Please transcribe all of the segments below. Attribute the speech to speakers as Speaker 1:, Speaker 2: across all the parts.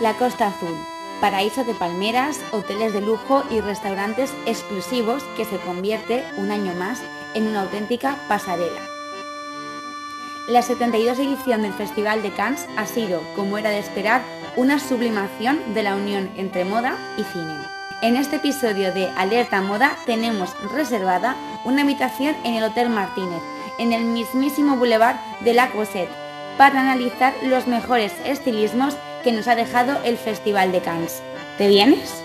Speaker 1: La Costa Azul, paraíso de palmeras, hoteles de lujo y restaurantes exclusivos que se convierte un año más en una auténtica pasarela. La 72 edición del Festival de Cannes ha sido, como era de esperar, una sublimación de la unión entre moda y cine. En este episodio de Alerta Moda tenemos reservada una habitación en el Hotel Martínez, en el mismísimo Boulevard de la Cosette, para analizar los mejores estilismos que nos ha dejado el Festival de Cannes. ¿Te vienes?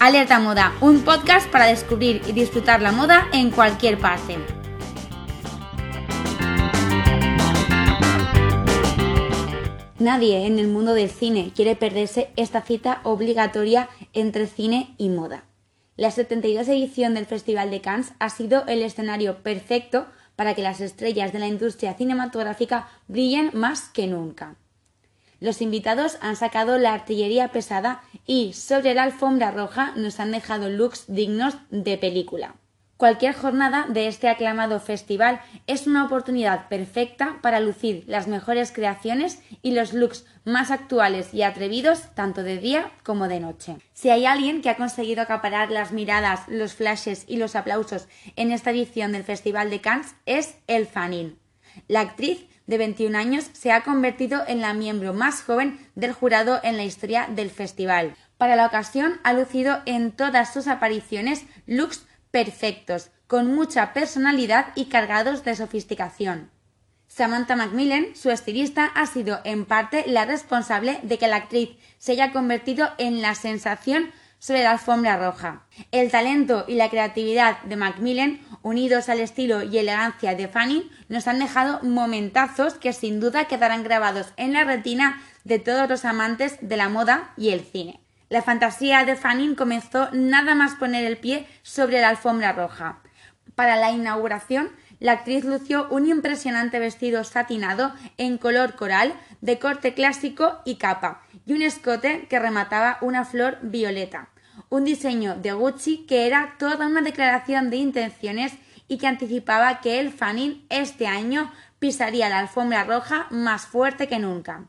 Speaker 1: Alerta Moda, un podcast para descubrir y disfrutar la moda en cualquier parte. Nadie en el mundo del cine quiere perderse esta cita obligatoria entre cine y moda. La 72 edición del Festival de Cannes ha sido el escenario perfecto para que las estrellas de la industria cinematográfica brillen más que nunca. Los invitados han sacado la artillería pesada y sobre la alfombra roja nos han dejado looks dignos de película. Cualquier jornada de este aclamado festival es una oportunidad perfecta para lucir las mejores creaciones y los looks más actuales y atrevidos tanto de día como de noche. Si hay alguien que ha conseguido acaparar las miradas, los flashes y los aplausos en esta edición del Festival de Cannes es El Fanin. La actriz de 21 años se ha convertido en la miembro más joven del jurado en la historia del festival. Para la ocasión ha lucido en todas sus apariciones looks perfectos, con mucha personalidad y cargados de sofisticación. Samantha Macmillan, su estilista, ha sido en parte la responsable de que la actriz se haya convertido en la sensación sobre la alfombra roja. El talento y la creatividad de Macmillan, unidos al estilo y elegancia de Fanny, nos han dejado momentazos que sin duda quedarán grabados en la retina de todos los amantes de la moda y el cine. La fantasía de Fanning comenzó nada más poner el pie sobre la alfombra roja. Para la inauguración, la actriz lució un impresionante vestido satinado en color coral, de corte clásico y capa, y un escote que remataba una flor violeta. Un diseño de Gucci que era toda una declaración de intenciones y que anticipaba que el Fanning este año pisaría la alfombra roja más fuerte que nunca.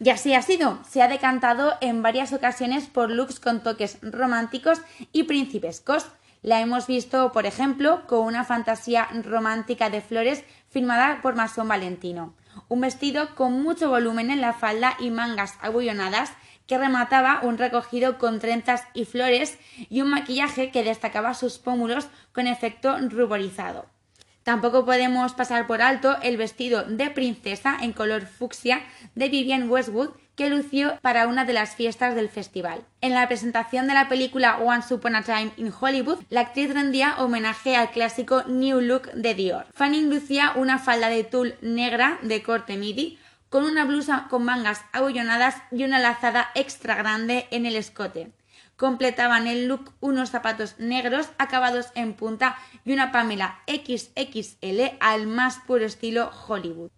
Speaker 1: Y así ha sido, se ha decantado en varias ocasiones por looks con toques románticos y principescos. La hemos visto, por ejemplo, con una fantasía romántica de flores firmada por Masón Valentino. Un vestido con mucho volumen en la falda y mangas abullonadas que remataba un recogido con trenzas y flores y un maquillaje que destacaba sus pómulos con efecto ruborizado. Tampoco podemos pasar por alto el vestido de princesa en color fucsia de Vivienne Westwood que lució para una de las fiestas del festival. En la presentación de la película Once Upon a Time in Hollywood, la actriz rendía homenaje al clásico New Look de Dior. Fanning lucía una falda de tul negra de corte midi con una blusa con mangas abullonadas y una lazada extra grande en el escote completaban el look unos zapatos negros acabados en punta y una Pamela XXL al más puro estilo Hollywood.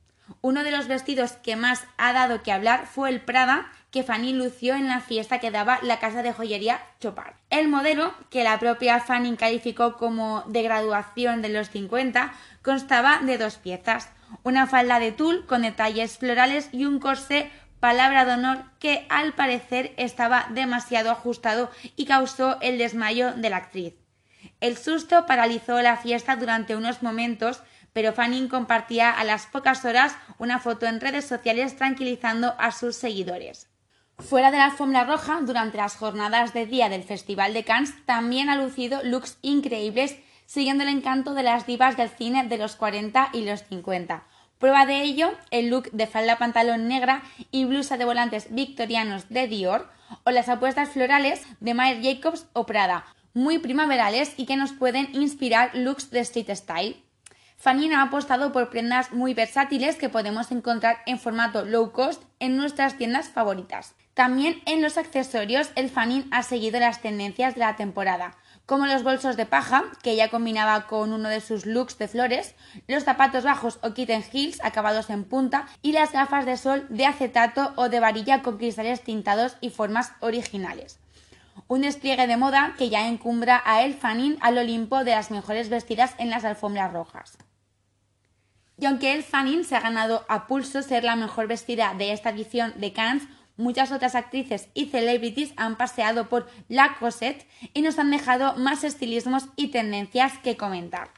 Speaker 1: Uno de los vestidos que más ha dado que hablar fue el Prada que Fanny lució en la fiesta que daba la casa de joyería Chopard. El modelo, que la propia Fanny calificó como de graduación de los 50, constaba de dos piezas, una falda de tul con detalles florales y un corsé palabra de honor que al parecer estaba demasiado ajustado y causó el desmayo de la actriz. El susto paralizó la fiesta durante unos momentos, pero Fanning compartía a las pocas horas una foto en redes sociales tranquilizando a sus seguidores. Fuera de la alfombra roja, durante las jornadas de día del Festival de Cannes, también ha lucido looks increíbles siguiendo el encanto de las divas del cine de los 40 y los 50. Prueba de ello el look de falda pantalón negra y blusa de volantes victorianos de Dior o las apuestas florales de Mayer Jacobs o Prada, muy primaverales y que nos pueden inspirar looks de street style. Fanny ha apostado por prendas muy versátiles que podemos encontrar en formato low cost en nuestras tiendas favoritas. También en los accesorios el Fanny ha seguido las tendencias de la temporada, como los bolsos de paja, que ella combinaba con uno de sus looks de flores, los zapatos bajos o kitten heels acabados en punta y las gafas de sol de acetato o de varilla con cristales tintados y formas originales. un despliegue de moda que ya encumbra a El al Olimpo de las mejores vestidas en las alfombras rojas. Y aunque El se ha ganado a pulso ser la mejor vestida de esta edición de Cannes, muchas otras actrices y celebrities han paseado por La Cosette y nos han dejado más estilismos y tendencias que comentar.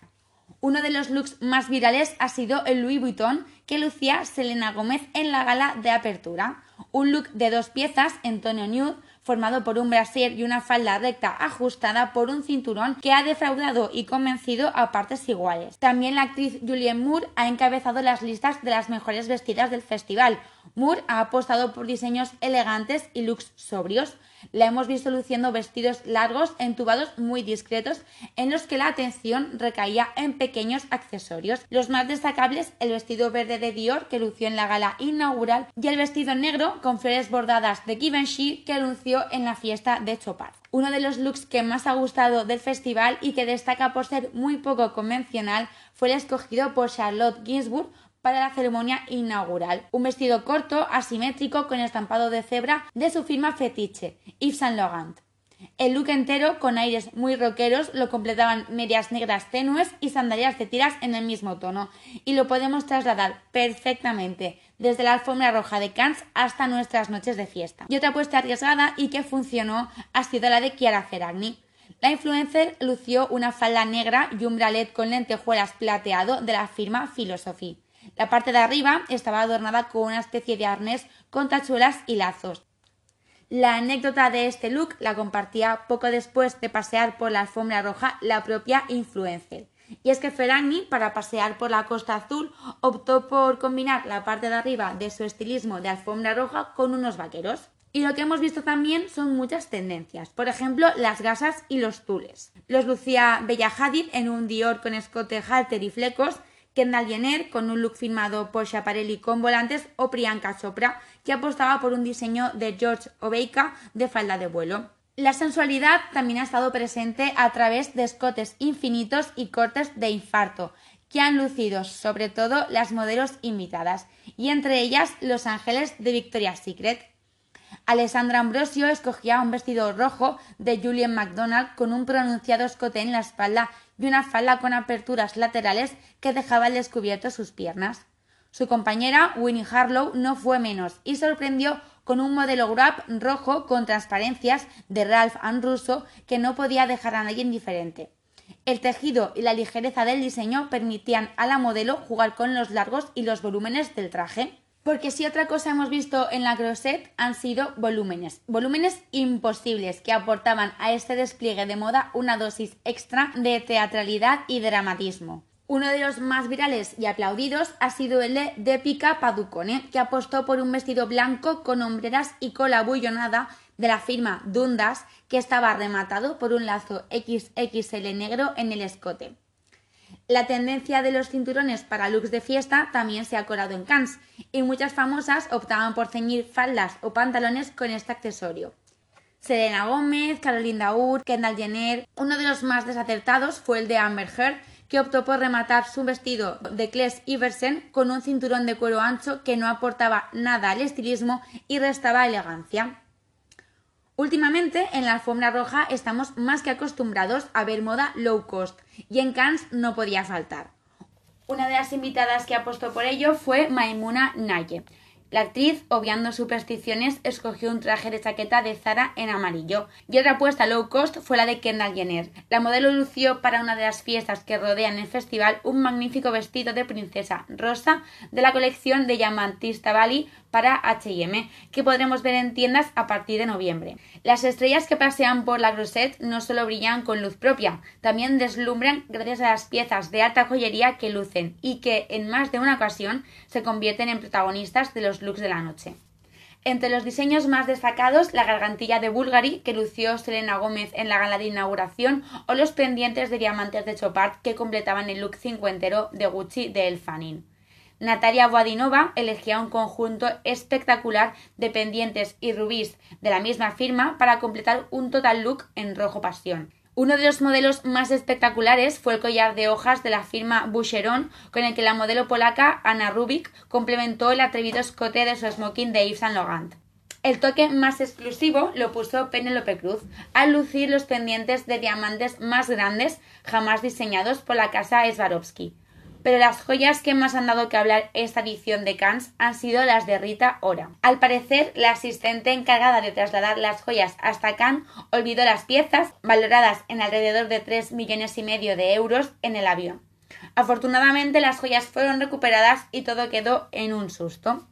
Speaker 1: Uno de los looks más virales ha sido el Louis Vuitton que lucía Selena Gómez en la gala de apertura. Un look de dos piezas en tono nude formado por un brasier y una falda recta ajustada por un cinturón que ha defraudado y convencido a partes iguales. También la actriz Julianne Moore ha encabezado las listas de las mejores vestidas del festival. Moore ha apostado por diseños elegantes y looks sobrios. La hemos visto luciendo vestidos largos, entubados muy discretos, en los que la atención recaía en pequeños accesorios. Los más destacables, el vestido verde de Dior, que lució en la gala inaugural, y el vestido negro con flores bordadas de Givenchy, que lució en la fiesta de Chopard. Uno de los looks que más ha gustado del festival y que destaca por ser muy poco convencional fue el escogido por Charlotte Ginsburg para la ceremonia inaugural. Un vestido corto, asimétrico, con estampado de cebra de su firma fetiche, Yves Saint Laurent. El look entero, con aires muy rockeros, lo completaban medias negras tenues y sandalias de tiras en el mismo tono, y lo podemos trasladar perfectamente desde la alfombra roja de Cannes hasta nuestras noches de fiesta. Y otra apuesta arriesgada y que funcionó ha sido la de Chiara Ferragni. La influencer lució una falda negra y un bralet con lentejuelas plateado de la firma Philosophy. La parte de arriba estaba adornada con una especie de arnés con tachuelas y lazos. La anécdota de este look la compartía poco después de pasear por la alfombra roja la propia influencer. Y es que Ferragni, para pasear por la Costa Azul, optó por combinar la parte de arriba de su estilismo de alfombra roja con unos vaqueros. Y lo que hemos visto también son muchas tendencias, por ejemplo, las gasas y los tules. Los lucía Bella Hadid en un Dior con escote halter y flecos, Kendall Jenner con un look firmado por Schiaparelli con volantes o Priyanka Chopra que apostaba por un diseño de George Obeika de falda de vuelo. La sensualidad también ha estado presente a través de escotes infinitos y cortes de infarto, que han lucido sobre todo las modelos invitadas, y entre ellas los ángeles de Victoria's Secret. Alessandra Ambrosio escogía un vestido rojo de Julian McDonald con un pronunciado escote en la espalda y una falda con aperturas laterales que dejaba al descubierto sus piernas. Su compañera Winnie Harlow no fue menos y sorprendió con un modelo grab rojo con transparencias de Ralph Russo que no podía dejar a nadie indiferente. El tejido y la ligereza del diseño permitían a la modelo jugar con los largos y los volúmenes del traje. Porque si otra cosa hemos visto en la Crosset han sido volúmenes, volúmenes imposibles que aportaban a este despliegue de moda una dosis extra de teatralidad y dramatismo. Uno de los más virales y aplaudidos ha sido el de Depica Paducone, que apostó por un vestido blanco con hombreras y cola bullonada de la firma Dundas, que estaba rematado por un lazo XXL negro en el escote. La tendencia de los cinturones para looks de fiesta también se ha colado en Cannes y muchas famosas optaban por ceñir faldas o pantalones con este accesorio. Selena Gómez, Caroline Daur, Kendall Jenner. Uno de los más desacertados fue el de Amber Heard, que optó por rematar su vestido de Claes Iversen con un cinturón de cuero ancho que no aportaba nada al estilismo y restaba elegancia. Últimamente en la alfombra roja estamos más que acostumbrados a ver moda low cost y en Cannes no podía faltar. Una de las invitadas que apostó por ello fue Maimuna Naye. La actriz, obviando supersticiones, escogió un traje de chaqueta de Zara en amarillo. Y otra apuesta low cost fue la de Kendall Jenner. La modelo lució para una de las fiestas que rodean el festival un magnífico vestido de princesa rosa de la colección de Diamantista Bali para H&M, que podremos ver en tiendas a partir de noviembre. Las estrellas que pasean por la Grosset no solo brillan con luz propia, también deslumbran gracias a las piezas de alta joyería que lucen y que en más de una ocasión se convierten en protagonistas de los looks de la noche. Entre los diseños más destacados, la gargantilla de Bulgari, que lució Selena Gómez en la gala de inauguración, o los pendientes de diamantes de Chopard que completaban el look cincuentero de Gucci de El Fanning. Natalia Boadinova elegía un conjunto espectacular de pendientes y rubíes de la misma firma para completar un total look en rojo pasión. Uno de los modelos más espectaculares fue el collar de hojas de la firma Boucheron, con el que la modelo polaca Anna Rubik complementó el atrevido escote de su smoking de Yves Saint Laurent. El toque más exclusivo lo puso Penélope Cruz al lucir los pendientes de diamantes más grandes jamás diseñados por la casa Swarovski. Pero las joyas que más han dado que hablar esta edición de Cannes han sido las de Rita Ora. Al parecer, la asistente encargada de trasladar las joyas hasta Cannes olvidó las piezas, valoradas en alrededor de 3 millones y medio de euros, en el avión. Afortunadamente, las joyas fueron recuperadas y todo quedó en un susto.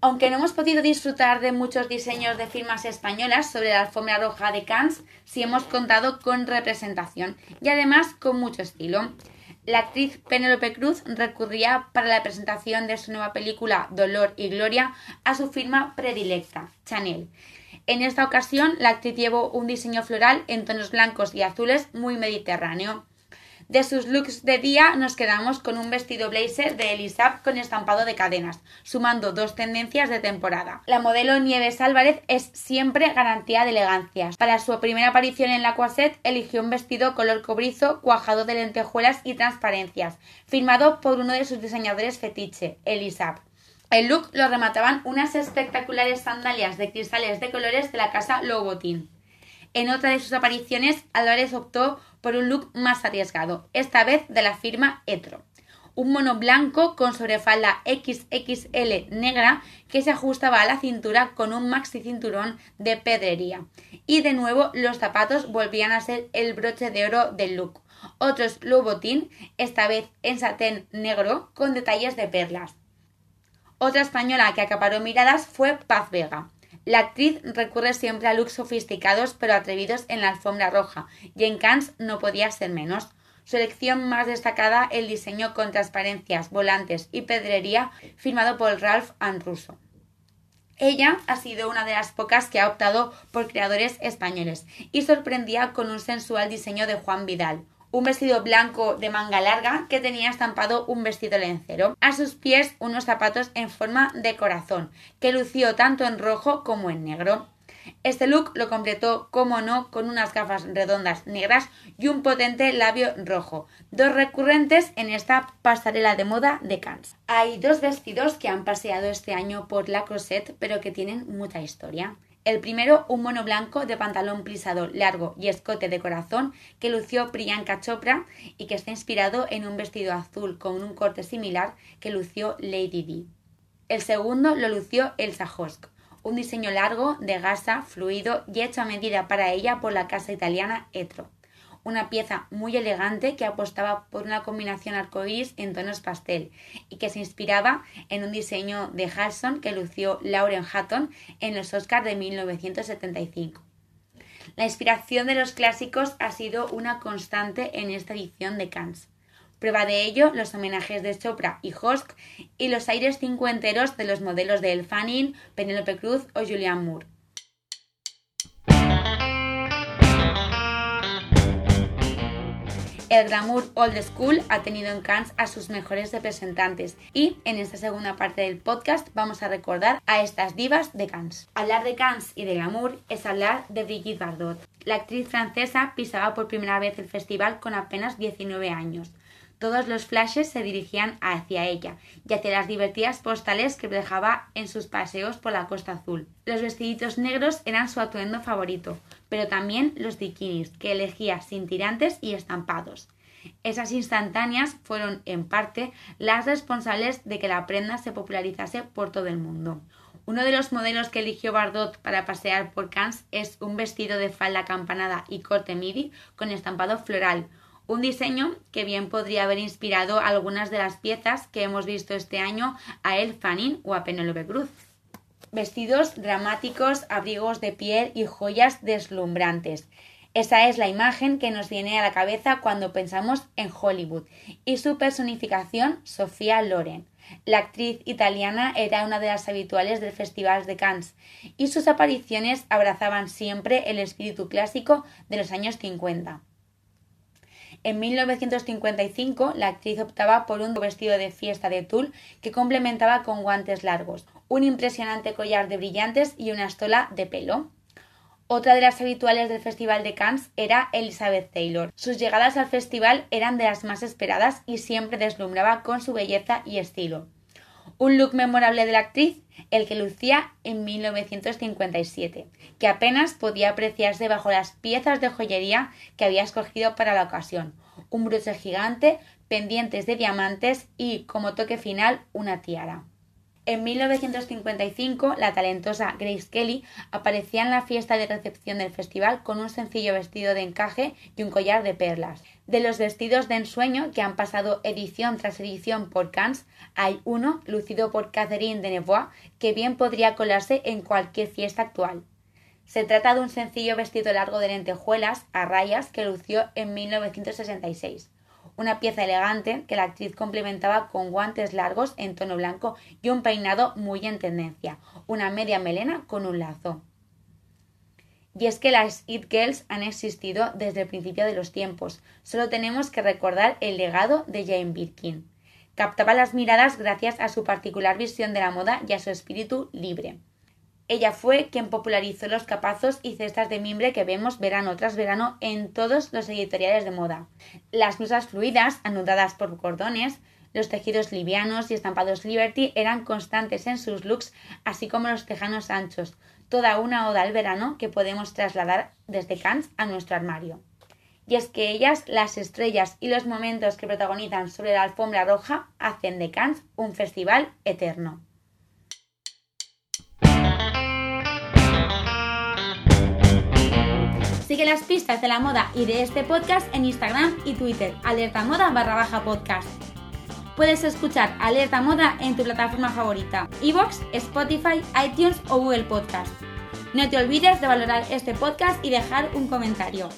Speaker 1: Aunque no hemos podido disfrutar de muchos diseños de firmas españolas sobre la alfombra roja de Cannes, sí hemos contado con representación y además con mucho estilo. La actriz Penélope Cruz recurría para la presentación de su nueva película Dolor y Gloria a su firma predilecta, Chanel. En esta ocasión, la actriz llevó un diseño floral en tonos blancos y azules muy mediterráneo. De sus looks de día nos quedamos con un vestido blazer de Elisab con estampado de cadenas, sumando dos tendencias de temporada. La modelo Nieves Álvarez es siempre garantía de elegancia. Para su primera aparición en la Croisette eligió un vestido color cobrizo cuajado de lentejuelas y transparencias, firmado por uno de sus diseñadores fetiche, Elisab. El look lo remataban unas espectaculares sandalias de cristales de colores de la casa Louboutin. En otra de sus apariciones, Álvarez optó por un look más arriesgado, esta vez de la firma Etro. Un mono blanco con sobrefalda XXL negra que se ajustaba a la cintura con un maxi cinturón de pedrería. Y de nuevo los zapatos volvían a ser el broche de oro del look. Otros Louboutin, esta vez en satén negro con detalles de perlas. Otra española que acaparó miradas fue Paz Vega. La actriz recurre siempre a looks sofisticados pero atrevidos en la alfombra roja, y en Cannes no podía ser menos. Su elección más destacada el diseño con transparencias, volantes y pedrería firmado por Ralph Russo. Ella ha sido una de las pocas que ha optado por creadores españoles y sorprendía con un sensual diseño de Juan Vidal, un vestido blanco de manga larga que tenía estampado un vestido lencero. A sus pies unos zapatos en forma de corazón, que lució tanto en rojo como en negro. Este look lo completó, como no, con unas gafas redondas negras y un potente labio rojo, dos recurrentes en esta pasarela de moda de Cannes. Hay dos vestidos que han paseado este año por la Crosette, pero que tienen mucha historia. El primero, un mono blanco de pantalón plisado largo y escote de corazón que lució Priyanka Chopra y que está inspirado en un vestido azul con un corte similar que lució Lady Di. El segundo lo lució Elsa Hosk, un diseño largo, de gasa, fluido y hecho a medida para ella por la casa italiana Etro una pieza muy elegante que apostaba por una combinación arcoíris en tonos pastel y que se inspiraba en un diseño de Hudson que lució Lauren Hutton en los Oscars de 1975. La inspiración de los clásicos ha sido una constante en esta edición de Cannes. Prueba de ello los homenajes de Chopra y Hosk y los aires cincuenteros de los modelos de El Fanning, Penélope Cruz o Julianne Moore. El glamour old school ha tenido en Cannes a sus mejores representantes y en esta segunda parte del podcast vamos a recordar a estas divas de Cannes. Hablar de Cannes y de glamour es hablar de Brigitte Bardot. La actriz francesa pisaba por primera vez el festival con apenas 19 años. Todos los flashes se dirigían hacia ella y hacia las divertidas postales que dejaba en sus paseos por la Costa Azul. Los vestiditos negros eran su atuendo favorito, pero también los bikinis, que elegía sin tirantes y estampados. Esas instantáneas fueron, en parte, las responsables de que la prenda se popularizase por todo el mundo. Uno de los modelos que eligió Bardot para pasear por Cannes es un vestido de falda campanada y corte midi con estampado floral, un diseño que bien podría haber inspirado algunas de las piezas que hemos visto este año a El Fanning o a Penélope Cruz. Vestidos dramáticos, abrigos de piel y joyas deslumbrantes. Esa es la imagen que nos viene a la cabeza cuando pensamos en Hollywood y su personificación, Sofía Loren. La actriz italiana era una de las habituales del Festival de Cannes y sus apariciones abrazaban siempre el espíritu clásico de los años 50. En 1955, la actriz optaba por un vestido de fiesta de tul que complementaba con guantes largos, un impresionante collar de brillantes y una estola de pelo. Otra de las habituales del Festival de Cannes era Elizabeth Taylor. Sus llegadas al festival eran de las más esperadas y siempre deslumbraba con su belleza y estilo. Un look memorable de la actriz, el que lucía en 1957, que apenas podía apreciarse bajo las piezas de joyería que había escogido para la ocasión. Un broche gigante, pendientes de diamantes y, como toque final, una tiara. En 1955, la talentosa Grace Kelly aparecía en la fiesta de recepción del festival con un sencillo vestido de encaje y un collar de perlas. De los vestidos de ensueño que han pasado edición tras edición por Cannes, hay uno, lucido por Catherine Deneuve, que bien podría colarse en cualquier fiesta actual. Se trata de un sencillo vestido largo de lentejuelas a rayas que lució en 1966 una pieza elegante que la actriz complementaba con guantes largos en tono blanco y un peinado muy en tendencia, una media melena con un lazo. Y es que las It Girls han existido desde el principio de los tiempos, solo tenemos que recordar el legado de Jane Birkin. Captaba las miradas gracias a su particular visión de la moda y a su espíritu libre. Ella fue quien popularizó los capazos y cestas de mimbre que vemos verano tras verano en todos los editoriales de moda. Las blusas fluidas, anudadas por cordones, los tejidos livianos y estampados Liberty eran constantes en sus looks, así como los tejanos anchos, toda una oda al verano que podemos trasladar desde Cannes a nuestro armario. Y es que ellas, las estrellas y los momentos que protagonizan sobre la alfombra roja, hacen de Cannes un festival eterno. Las pistas de la moda y de este podcast en Instagram y Twitter, alerta moda barra baja podcast. Puedes escuchar Alerta Moda en tu plataforma favorita, Evox, Spotify, iTunes o Google Podcast. No te olvides de valorar este podcast y dejar un comentario.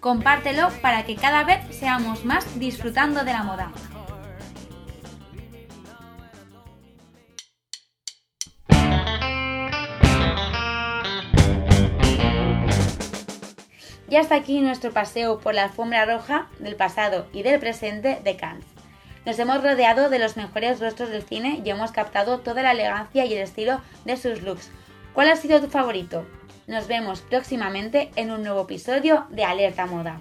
Speaker 1: Compártelo para que cada vez seamos más disfrutando de la moda. Y hasta aquí nuestro paseo por la alfombra roja del pasado y del presente de Cannes. Nos hemos rodeado de los mejores rostros del cine y hemos captado toda la elegancia y el estilo de sus looks. ¿Cuál ha sido tu favorito? Nos vemos próximamente en un nuevo episodio de Alerta Moda.